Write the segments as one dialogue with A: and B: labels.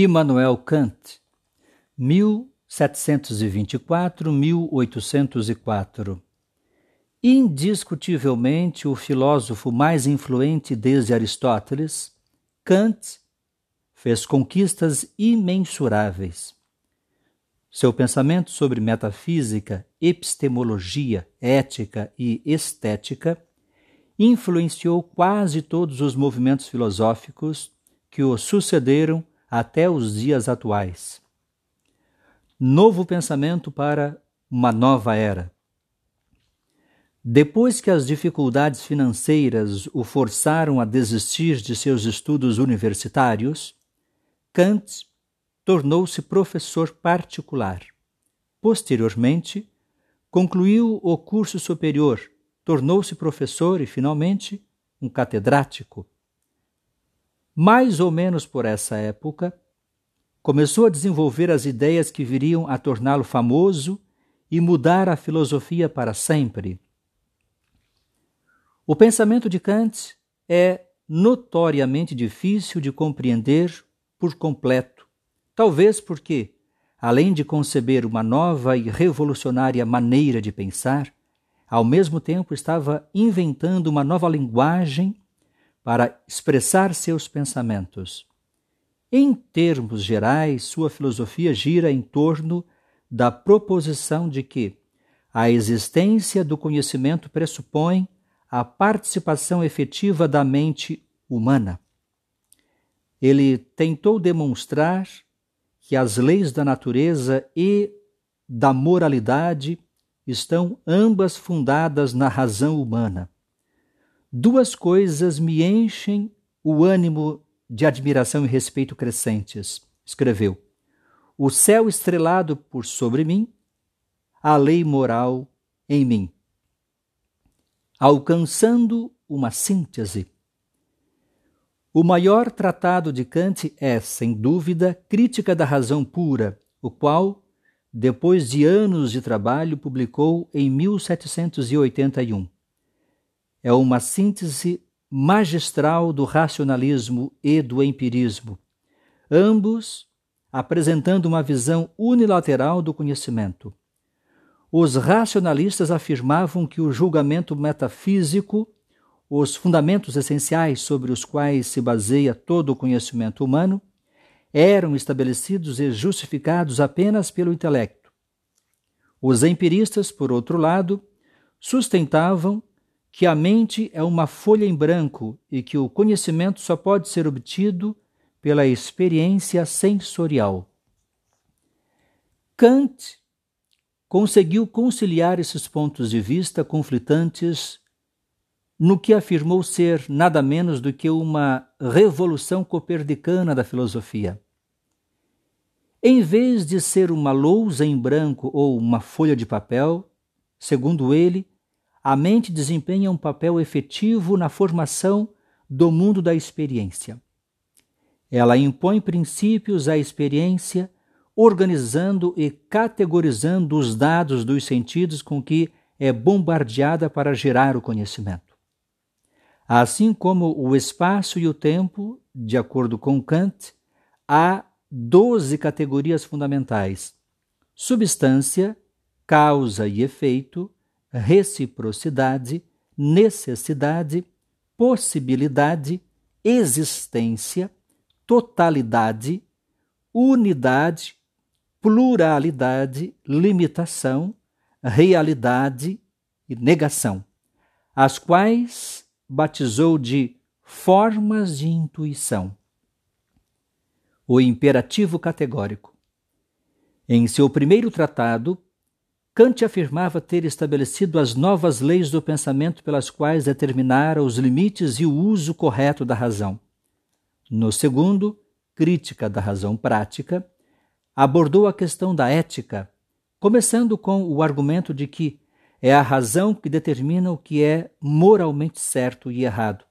A: Immanuel Kant, 1724-1804. Indiscutivelmente o filósofo mais influente desde Aristóteles, Kant fez conquistas imensuráveis. Seu pensamento sobre metafísica, epistemologia, ética e estética influenciou quase todos os movimentos filosóficos que o sucederam até os dias atuais. Novo pensamento para uma nova era. Depois que as dificuldades financeiras o forçaram a desistir de seus estudos universitários, Kant tornou-se professor particular. Posteriormente, concluiu o curso superior, tornou-se professor e, finalmente, um catedrático mais ou menos por essa época, começou a desenvolver as ideias que viriam a torná-lo famoso e mudar a filosofia para sempre. O pensamento de Kant é notoriamente difícil de compreender por completo, talvez porque, além de conceber uma nova e revolucionária maneira de pensar, ao mesmo tempo estava inventando uma nova linguagem para expressar seus pensamentos. Em termos gerais, sua filosofia gira em torno da proposição de que a existência do conhecimento pressupõe a participação efetiva da mente humana. Ele tentou demonstrar que as leis da natureza e da moralidade estão ambas fundadas na razão humana duas coisas me enchem o ânimo de admiração e respeito crescentes, escreveu. O céu estrelado por sobre mim, a lei moral em mim. Alcançando uma síntese. O maior tratado de Kant é, sem dúvida, Crítica da Razão Pura, o qual, depois de anos de trabalho, publicou em 1781 é uma síntese magistral do racionalismo e do empirismo, ambos apresentando uma visão unilateral do conhecimento. Os racionalistas afirmavam que o julgamento metafísico, os fundamentos essenciais sobre os quais se baseia todo o conhecimento humano, eram estabelecidos e justificados apenas pelo intelecto. Os empiristas, por outro lado, sustentavam que a mente é uma folha em branco e que o conhecimento só pode ser obtido pela experiência sensorial. Kant conseguiu conciliar esses pontos de vista conflitantes no que afirmou ser nada menos do que uma revolução copernicana da filosofia. Em vez de ser uma lousa em branco ou uma folha de papel, segundo ele, a mente desempenha um papel efetivo na formação do mundo da experiência. Ela impõe princípios à experiência, organizando e categorizando os dados dos sentidos com que é bombardeada para gerar o conhecimento. Assim como o espaço e o tempo, de acordo com Kant, há doze categorias fundamentais: substância, causa e efeito, reciprocidade, necessidade, possibilidade, existência, totalidade, unidade, pluralidade, limitação, realidade e negação, as quais batizou de formas de intuição. O imperativo categórico. Em seu primeiro tratado, Kant afirmava ter estabelecido as novas leis do pensamento pelas quais determinara os limites e o uso correto da razão. No segundo, Crítica da Razão Prática, abordou a questão da ética, começando com o argumento de que é a razão que determina o que é moralmente certo e errado.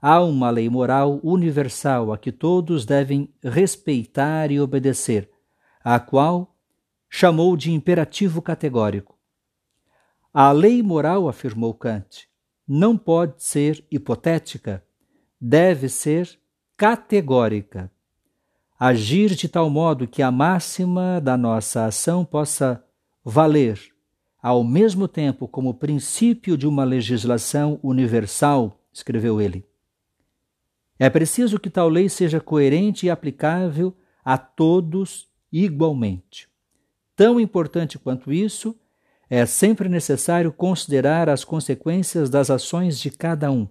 A: Há uma lei moral universal a que todos devem respeitar e obedecer, a qual chamou de imperativo categórico. A lei moral, afirmou Kant, não pode ser hipotética, deve ser categórica. agir de tal modo que a máxima da nossa ação possa valer, ao mesmo tempo, como princípio de uma legislação universal, escreveu ele. É preciso que tal lei seja coerente e aplicável a todos igualmente. Tão importante quanto isso, é sempre necessário considerar as consequências das ações de cada um.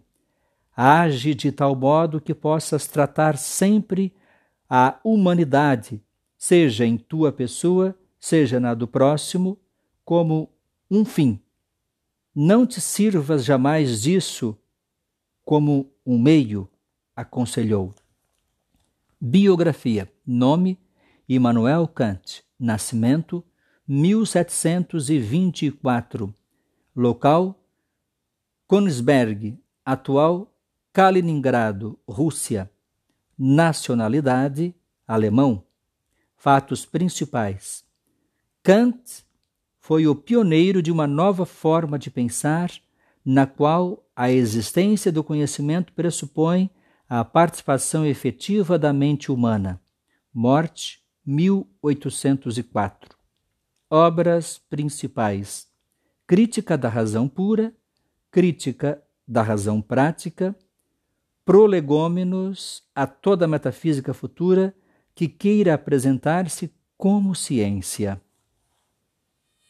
A: Age de tal modo que possas tratar sempre a humanidade, seja em tua pessoa, seja na do próximo, como um fim. Não te sirvas jamais disso como um meio, aconselhou. Biografia: Nome: Immanuel Kant. Nascimento: 1724. Local: Königsberg, atual Kaliningrado, Rússia. Nacionalidade: alemão. Fatos principais: Kant foi o pioneiro de uma nova forma de pensar, na qual a existência do conhecimento pressupõe a participação efetiva da mente humana. Morte, 1804. Obras principais: Crítica da razão pura, Crítica da razão prática, prolegômenos a toda a metafísica futura que queira apresentar-se como ciência.